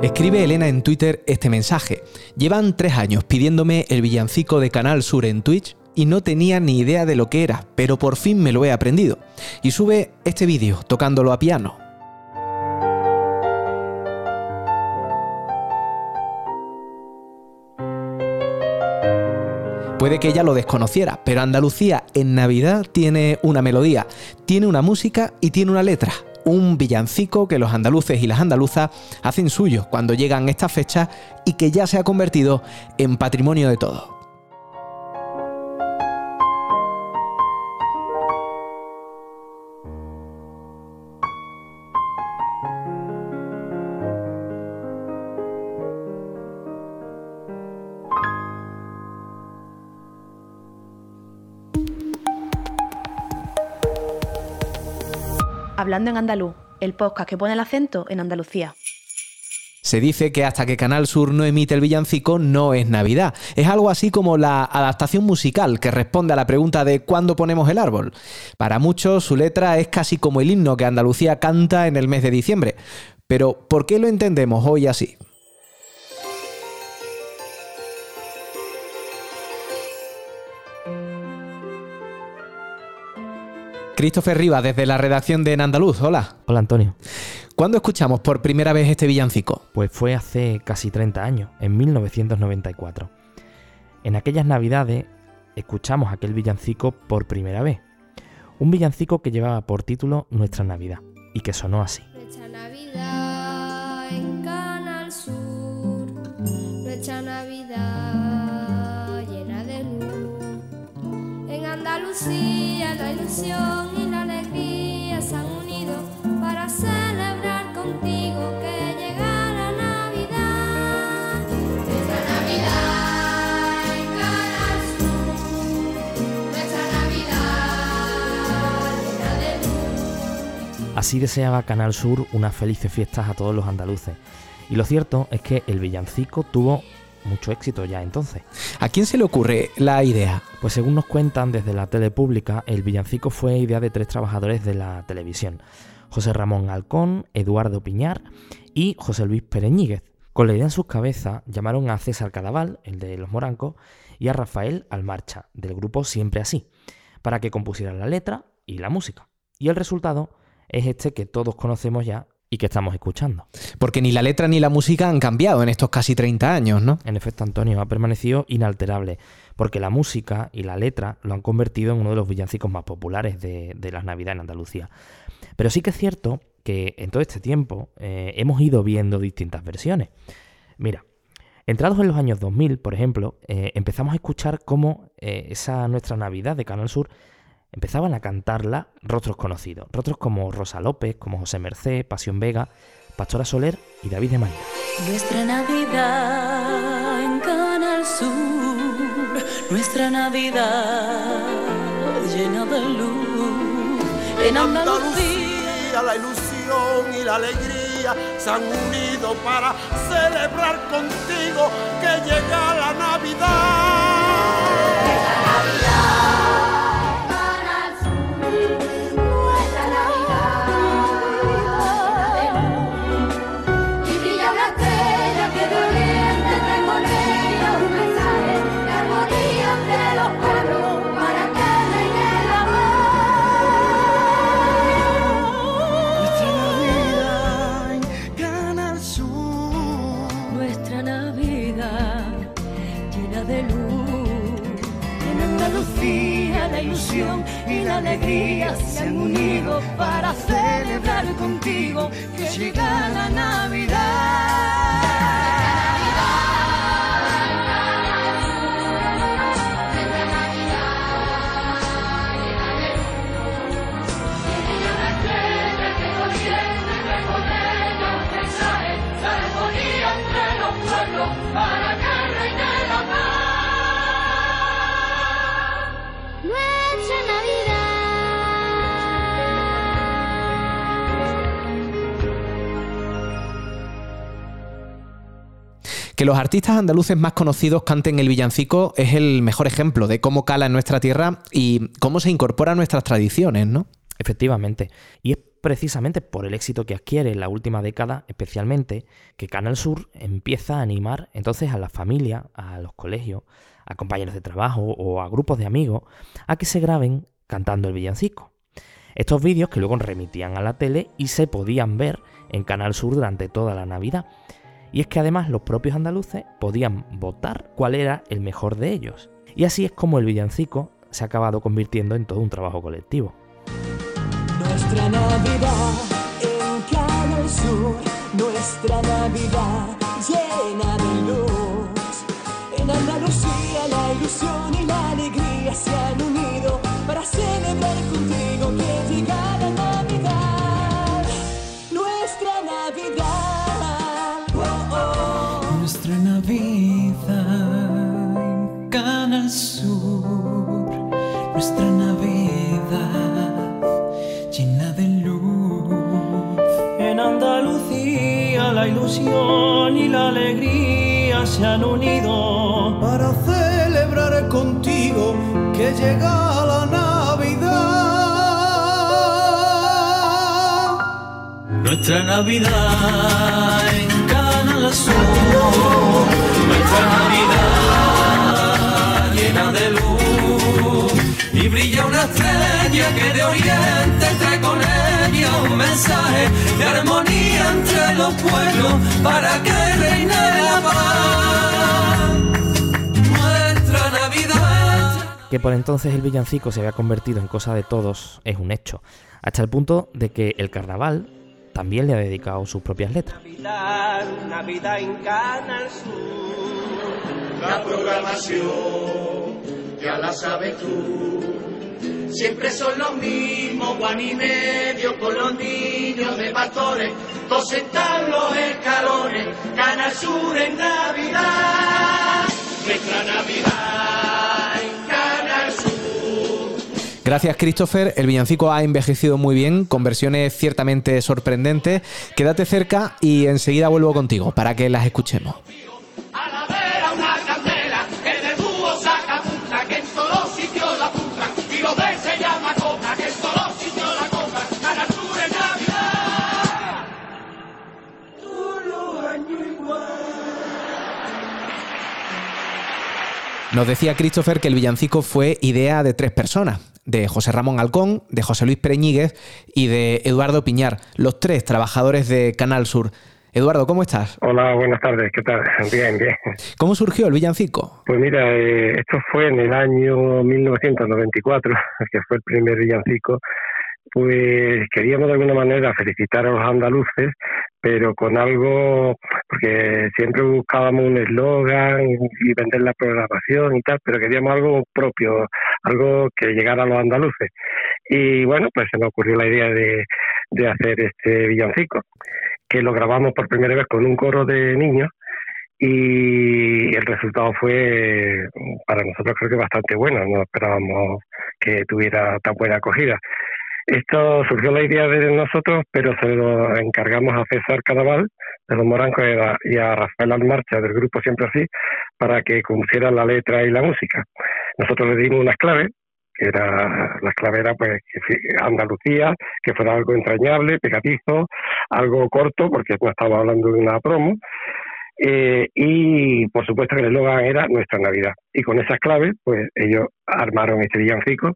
Escribe Elena en Twitter este mensaje. Llevan tres años pidiéndome el villancico de Canal Sur en Twitch y no tenía ni idea de lo que era, pero por fin me lo he aprendido. Y sube este vídeo tocándolo a piano. Puede que ella lo desconociera, pero Andalucía en Navidad tiene una melodía, tiene una música y tiene una letra un villancico que los andaluces y las andaluzas hacen suyo cuando llegan estas fechas y que ya se ha convertido en patrimonio de todos. Hablando en andaluz, el podcast que pone el acento en Andalucía. Se dice que hasta que Canal Sur no emite el villancico no es Navidad. Es algo así como la adaptación musical que responde a la pregunta de ¿cuándo ponemos el árbol? Para muchos su letra es casi como el himno que Andalucía canta en el mes de diciembre. Pero ¿por qué lo entendemos hoy así? Christopher Rivas, desde la redacción de En Andaluz. Hola. Hola, Antonio. ¿Cuándo escuchamos por primera vez este villancico? Pues fue hace casi 30 años, en 1994. En aquellas navidades escuchamos aquel villancico por primera vez. Un villancico que llevaba por título Nuestra Navidad y que sonó así. Nuestra Navidad en Canal Sur, nuestra Navidad llena de luz. En Andalucía la ilusión y la alegría se han unido para celebrar contigo que llega la Navidad. Nuestra Navidad en Canal Sur, nuestra Navidad. Así deseaba Canal Sur unas felices fiestas a todos los andaluces. Y lo cierto es que el villancico tuvo mucho éxito ya entonces. ¿A quién se le ocurre la idea? Pues según nos cuentan desde la tele pública, el villancico fue idea de tres trabajadores de la televisión. José Ramón Alcón, Eduardo Piñar y José Luis Pereñíguez. Con la idea en sus cabezas, llamaron a César Cadaval, el de Los Morancos, y a Rafael Almarcha, del grupo Siempre Así, para que compusieran la letra y la música. Y el resultado es este que todos conocemos ya y que estamos escuchando. Porque ni la letra ni la música han cambiado en estos casi 30 años, ¿no? En efecto, Antonio, ha permanecido inalterable, porque la música y la letra lo han convertido en uno de los villancicos más populares de, de las Navidades en Andalucía. Pero sí que es cierto que en todo este tiempo eh, hemos ido viendo distintas versiones. Mira, entrados en los años 2000, por ejemplo, eh, empezamos a escuchar cómo eh, esa nuestra Navidad de Canal Sur empezaban a cantarla rostros conocidos. Rostros como Rosa López, como José Mercé, Pasión Vega, Pastora Soler y David de María. Nuestra Navidad en Canal Sur, nuestra Navidad llena de luz. En Andalucía la ilusión y la alegría se han unido para celebrar contigo que llega la Navidad. Que los artistas andaluces más conocidos canten el villancico es el mejor ejemplo de cómo cala en nuestra tierra y cómo se incorpora a nuestras tradiciones, ¿no? Efectivamente. Y es precisamente por el éxito que adquiere en la última década, especialmente, que Canal Sur empieza a animar entonces a la familia, a los colegios, a compañeros de trabajo o a grupos de amigos a que se graben cantando el villancico. Estos vídeos que luego remitían a la tele y se podían ver en Canal Sur durante toda la Navidad. Y es que además los propios andaluces podían votar cuál era el mejor de ellos. Y así es como el villancico se ha acabado convirtiendo en todo un trabajo colectivo. Nuestra Navidad en Canal Sur, nuestra Navidad llena de luz. En Andalucía la ilusión y la alegría se han y la alegría se han unido para celebrar contigo que llega la Navidad. Nuestra Navidad en Canal Sur, nuestra Navidad llena de luz. Y brilla una estrella que de oriente un mensaje de armonía entre los pueblos para que reine la paz. Nuestra Navidad. Que por entonces el villancico se había convertido en cosa de todos es un hecho, hasta el punto de que el carnaval también le ha dedicado sus propias letras. Navidad, Navidad en Canal Sur. La programación, ya la sabes tú. Siempre son los mismos, Juan y medio, con los niños de pastores, todos están los escalones, Canal Sur en Navidad, nuestra Navidad en Canal Sur. Gracias, Christopher. El villancico ha envejecido muy bien, con versiones ciertamente sorprendentes. Quédate cerca y enseguida vuelvo contigo para que las escuchemos. Nos decía Christopher que el villancico fue idea de tres personas, de José Ramón Alcón, de José Luis Pereñíguez y de Eduardo Piñar, los tres trabajadores de Canal Sur. Eduardo, ¿cómo estás? Hola, buenas tardes, ¿qué tal? Bien, bien. ¿Cómo surgió el villancico? Pues mira, eh, esto fue en el año 1994, que fue el primer villancico. Pues queríamos de alguna manera felicitar a los andaluces, pero con algo, porque siempre buscábamos un eslogan y vender la programación y tal, pero queríamos algo propio, algo que llegara a los andaluces. Y bueno, pues se me ocurrió la idea de, de hacer este villancico que lo grabamos por primera vez con un coro de niños y el resultado fue para nosotros creo que bastante bueno, no esperábamos que tuviera tan buena acogida. Esto surgió la idea de nosotros, pero se lo encargamos a César Cadaval de los Morancos y a Rafael Almarcha del grupo Siempre Así para que compusieran la letra y la música. Nosotros le dimos unas claves que era la clave era pues Andalucía, que fuera algo entrañable, pegatizo, algo corto, porque no estaba hablando de una promo, eh, y por supuesto que el eslogan era Nuestra Navidad. Y con esas claves, pues ellos armaron este villancico,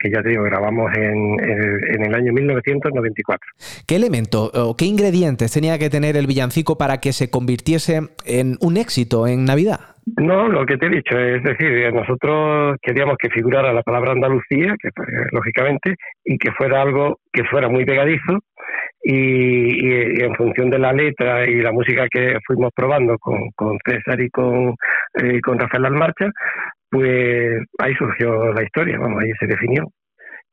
que ya te digo, grabamos en, en, en el año 1994. ¿Qué elemento o qué ingredientes tenía que tener el villancico para que se convirtiese en un éxito en Navidad? No, lo que te he dicho, es decir, nosotros queríamos que figurara la palabra Andalucía, que pues, lógicamente, y que fuera algo que fuera muy pegadizo, y, en función de la letra y la música que fuimos probando con, con César y con, eh, con Rafael Almarcha, pues ahí surgió la historia, vamos, ahí se definió.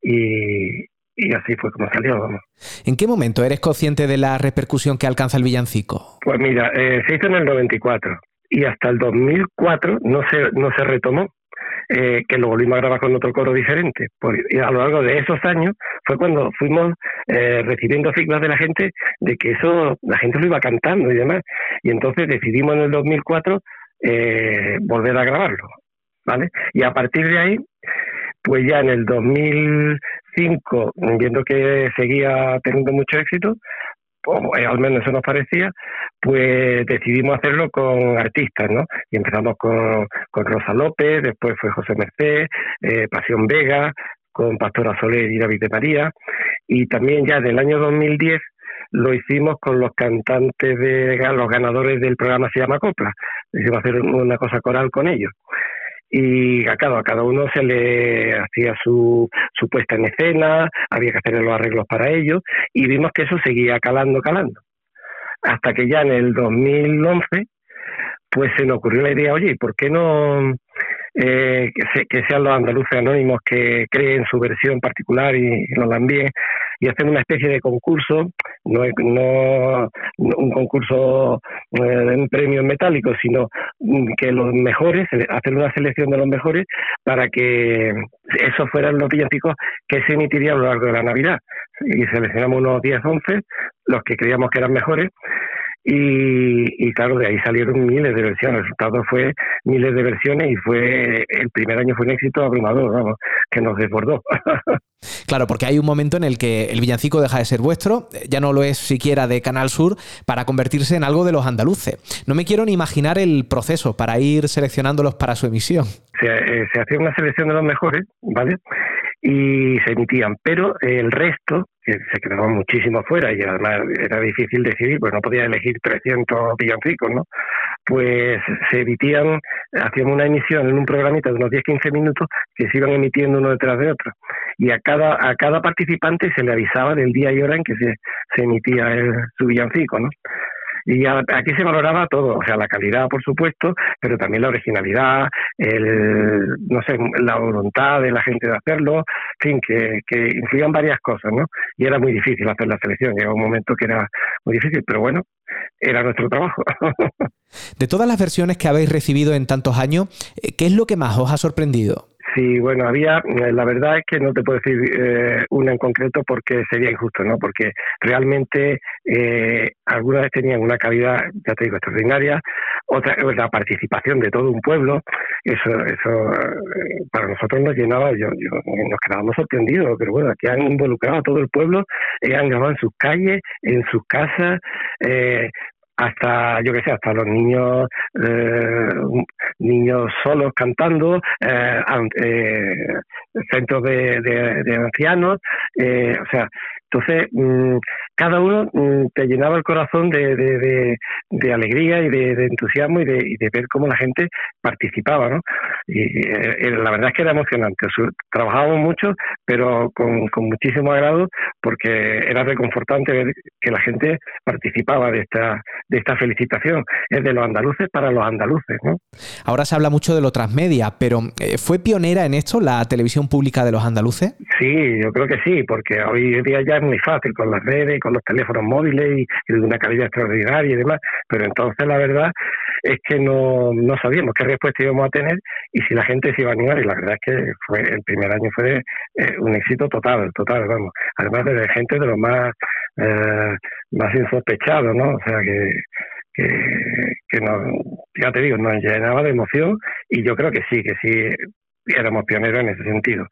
Y, y así fue como salió, vamos. ¿En qué momento eres consciente de la repercusión que alcanza el villancico? Pues mira, eh, se hizo en el 94 y hasta el 2004 no se, no se retomó. Eh, que lo volvimos a grabar con otro coro diferente. Por, y a lo largo de esos años fue cuando fuimos eh, recibiendo feedback de la gente de que eso la gente lo iba cantando y demás. Y entonces decidimos en el 2004 eh, volver a grabarlo. ¿Vale? Y a partir de ahí, pues ya en el 2005, viendo que seguía teniendo mucho éxito, o eh, al menos eso nos parecía, pues decidimos hacerlo con artistas, ¿no? Y empezamos con, con Rosa López, después fue José Merced, eh, Pasión Vega, con Pastora Soler y David de María, y también ya del año 2010 lo hicimos con los cantantes de los ganadores del programa se llama Copla, decidimos hacer una cosa coral con ellos y a cada, a cada uno se le hacía su, su puesta en escena, había que hacer los arreglos para ello y vimos que eso seguía calando, calando. Hasta que ya en el 2011 pues se nos ocurrió la idea, oye, ¿por qué no eh, que, se- que sean los andaluces anónimos que creen su versión particular y nos la envíen y hacer una especie de concurso, no, no un concurso eh, un premio en metálico, sino mm, que los mejores, hacer una selección de los mejores para que esos fueran los villancicos que se emitirían a lo largo de la Navidad. Y seleccionamos unos 10, 11, los que creíamos que eran mejores, y, y claro, de ahí salieron miles de versiones. El resultado fue miles de versiones y fue el primer año fue un éxito abrumador, vamos, que nos desbordó. Claro, porque hay un momento en el que el villancico deja de ser vuestro, ya no lo es siquiera de Canal Sur, para convertirse en algo de los andaluces. No me quiero ni imaginar el proceso para ir seleccionándolos para su emisión. se, eh, se hacía una selección de los mejores, ¿vale? Y se emitían, pero el resto, que se quedaban muchísimo fuera y además era difícil decidir, pues no podía elegir 300 villancicos, ¿no? Pues se emitían, hacíamos una emisión en un programita de unos 10-15 minutos que se iban emitiendo uno detrás de otro. Y a cada, a cada participante se le avisaba del día y hora en que se, se emitía el- su villancico, ¿no? Y aquí se valoraba todo, o sea, la calidad, por supuesto, pero también la originalidad, el, no sé, la voluntad de la gente de hacerlo, en fin, que, que influían varias cosas, ¿no? Y era muy difícil hacer la selección, llegó un momento que era muy difícil, pero bueno, era nuestro trabajo. De todas las versiones que habéis recibido en tantos años, eh, ¿qué es lo que más os ha sorprendido? Sí, bueno, había, eh, la verdad es que no te puedo decir eh, una en concreto porque sería injusto, ¿no? Porque realmente eh, algunas tenían una calidad, ya te digo, extraordinaria, otra, la participación de todo un pueblo, eso, eso eh, para nosotros nos llenaba, yo, yo, nos quedábamos sorprendidos, pero bueno, aquí han involucrado a todo el pueblo, eh, han grabado en sus calles, en sus casas, eh, hasta yo que sé hasta los niños eh, niños solos cantando eh, eh, centros de, de- de ancianos eh, o sea entonces mm, cada uno mm, te llenaba el corazón de, de- de- de alegría y de, entusiasmo y de, y de ver cómo la gente participaba no y eh, eh, la verdad es que era emocionante trabajábamos mucho pero con, con muchísimo agrado porque era reconfortante ver que la gente participaba de esta de esta felicitación es de los andaluces para los andaluces ¿no? Ahora se habla mucho de lo transmedia, pero eh, ¿fue pionera en esto la televisión pública de los andaluces? Sí, yo creo que sí, porque hoy día ya muy fácil con las redes, con los teléfonos móviles y, de una calidad extraordinaria y demás, pero entonces la verdad es que no, no sabíamos qué respuesta íbamos a tener y si la gente se iba a animar y la verdad es que fue el primer año fue eh, un éxito total, total, vamos, además de gente de lo más eh, más insospechados, ¿no? O sea que que, que nos, ya te digo, nos llenaba de emoción y yo creo que sí, que sí éramos pioneros en ese sentido.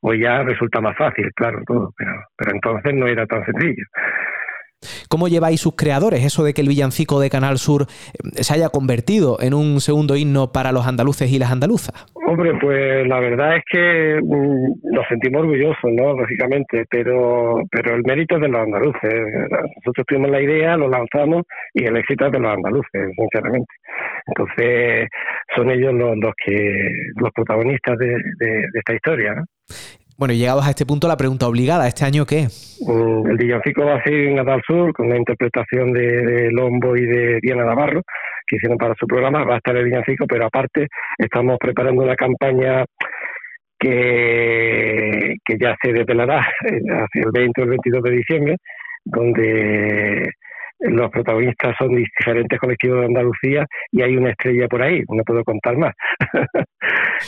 Hoy ya resulta más fácil, claro, todo, pero, pero entonces no era tan sencillo. ¿Cómo lleváis sus creadores eso de que el villancico de Canal Sur eh, se haya convertido en un segundo himno para los andaluces y las andaluzas? Hombre, pues la verdad es que mm, nos sentimos orgullosos, ¿no? Lógicamente, pero pero el mérito es de los andaluces. Nosotros tuvimos la idea, lo lanzamos y el éxito es de los andaluces, sinceramente. Entonces, son ellos los, los que los protagonistas de, esta historia. Bueno, llegados a este punto, la pregunta obligada, ¿este año qué? Mm, El villancico va a ser en Natal Sur con una interpretación de, de Lombo y de Diana Navarro que hicieron para su programa. Va a estar el villancico, pero aparte estamos preparando una campaña que, que ya se desvelará eh, hacia el 20 o el 22 de diciembre, donde los protagonistas son diferentes colectivos de Andalucía y hay una estrella por ahí, no puedo contar más.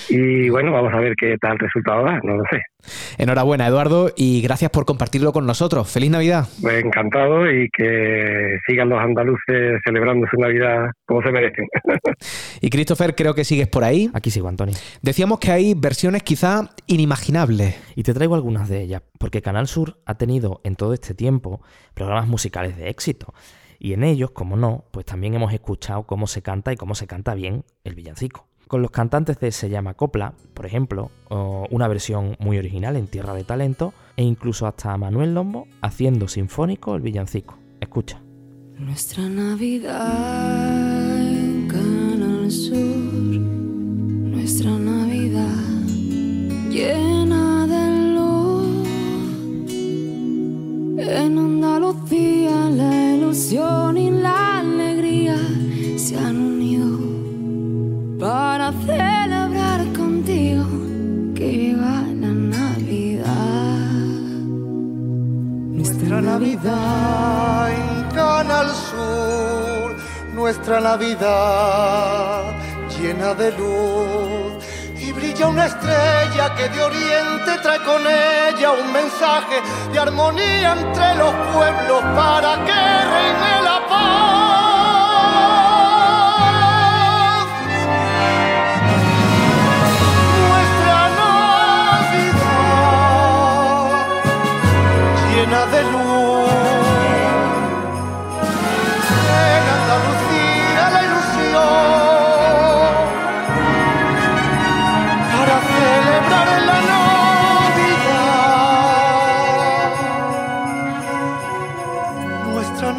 Y bueno, vamos a ver qué tal resultado da, no lo sé. Enhorabuena, Eduardo, y gracias por compartirlo con nosotros. ¡Feliz Navidad! Pues encantado y que sigan los andaluces celebrando su Navidad como se merecen. Y Christopher, creo que sigues por ahí. Aquí sigo, Antonio. Decíamos que hay versiones quizá inimaginables. Y te traigo algunas de ellas, porque Canal Sur ha tenido en todo este tiempo programas musicales de éxito. Y en ellos, como no, pues también hemos escuchado cómo se canta y cómo se canta bien el villancico. Con los cantantes de Se llama Copla, por ejemplo, una versión muy original en Tierra de Talento, e incluso hasta Manuel Lombo haciendo sinfónico el villancico. Escucha. Nuestra Navidad en Canal Sur, nuestra Navidad llena de luz. En Andalucía la ilusión y la alegría se han Navidad en Canal Sur, nuestra Navidad llena de luz. Y brilla una estrella que de oriente trae con ella un mensaje de armonía entre los pueblos para que reine la paz. Nuestra Navidad llena de luz.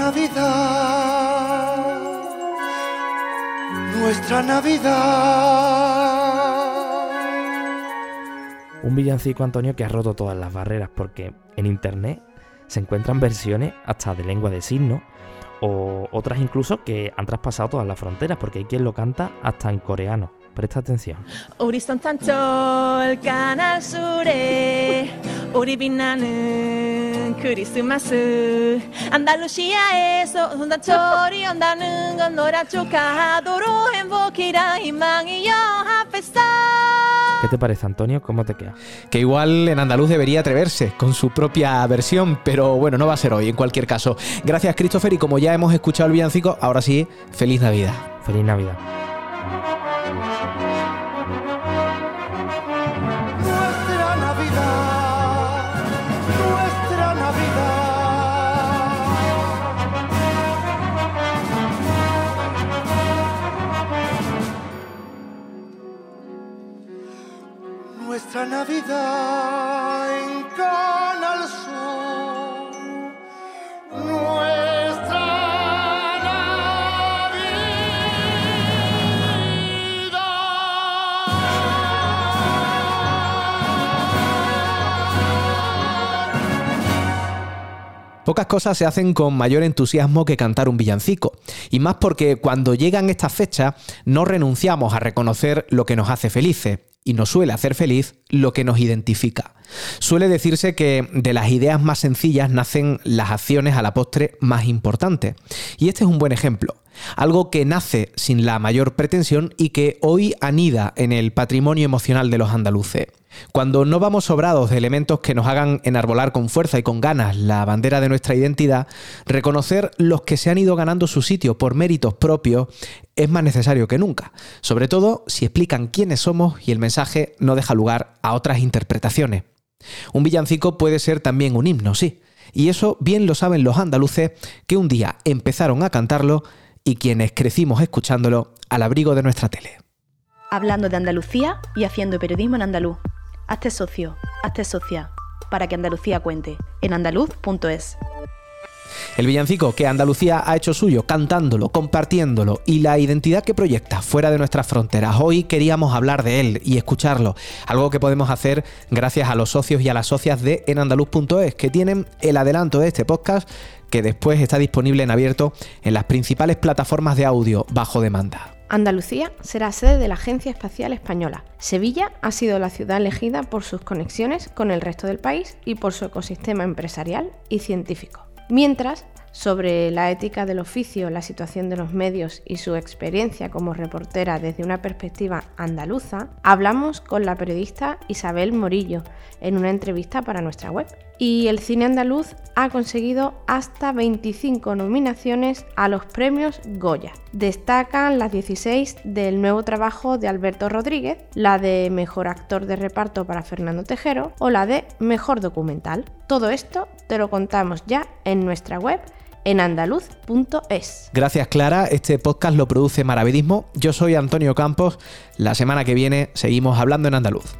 Navidad. Nuestra Navidad. Un villancico, Antonio, que ha roto todas las barreras, porque en internet se encuentran versiones hasta de lengua de signos, o otras incluso que han traspasado todas las fronteras, porque hay quien lo canta hasta en coreano. Presta atención. 우리 선탄절 까날 술에 우리 빛나는 크리스마스 안달루시아에서 선탄절이 온다는 건 노란 축하하도록 행복이랑 희망이 연합했어 ¿Qué te parece, Antonio? ¿Cómo te queda? Que igual en andaluz debería atreverse con su propia versión, pero bueno, no va a ser hoy en cualquier caso. Gracias, Christopher, y como ya hemos escuchado el villancico, ahora sí, feliz Navidad. Feliz Navidad. Navidad. En Canal Sur. Nuestra Pocas cosas se hacen con mayor entusiasmo que cantar un villancico, y más porque cuando llegan estas fechas no renunciamos a reconocer lo que nos hace felices, y nos suele hacer feliz lo que nos identifica. Suele decirse que de las ideas más sencillas nacen las acciones a la postre más importantes, y este es un buen ejemplo. Algo que nace sin la mayor pretensión y que hoy anida en el patrimonio emocional de los andaluces. Cuando no vamos sobrados de elementos que nos hagan enarbolar con fuerza y con ganas la bandera de nuestra identidad, reconocer los que se han ido ganando su sitio por méritos propios es más necesario que nunca, sobre todo si explican quiénes somos y el mensaje no deja lugar a otras interpretaciones. Un villancico puede ser también un himno, sí, y eso bien lo saben los andaluces que un día empezaron a cantarlo y quienes crecimos escuchándolo al abrigo de nuestra tele. Hablando de Andalucía y haciendo periodismo en andaluz. Hazte socio, hazte socia, para que Andalucía cuente, en andaluz.es. El villancico que Andalucía ha hecho suyo, cantándolo, compartiéndolo y la identidad que proyecta fuera de nuestras fronteras. Hoy queríamos hablar de él y escucharlo, algo que podemos hacer gracias a los socios y a las socias de enandaluz.es que tienen el adelanto de este podcast que después está disponible en abierto en las principales plataformas de audio bajo demanda. Andalucía será sede de la Agencia Espacial Española. Sevilla ha sido la ciudad elegida por sus conexiones con el resto del país y por su ecosistema empresarial y científico. Mientras, sobre la ética del oficio, la situación de los medios y su experiencia como reportera desde una perspectiva andaluza, hablamos con la periodista Isabel Morillo en una entrevista para nuestra web. Y el cine andaluz ha conseguido hasta 25 nominaciones a los premios Goya. Destacan las 16 del nuevo trabajo de Alberto Rodríguez, la de Mejor Actor de Reparto para Fernando Tejero o la de Mejor Documental. Todo esto te lo contamos ya en nuestra web en andaluz.es. Gracias Clara, este podcast lo produce Maravedismo. Yo soy Antonio Campos. La semana que viene seguimos hablando en andaluz.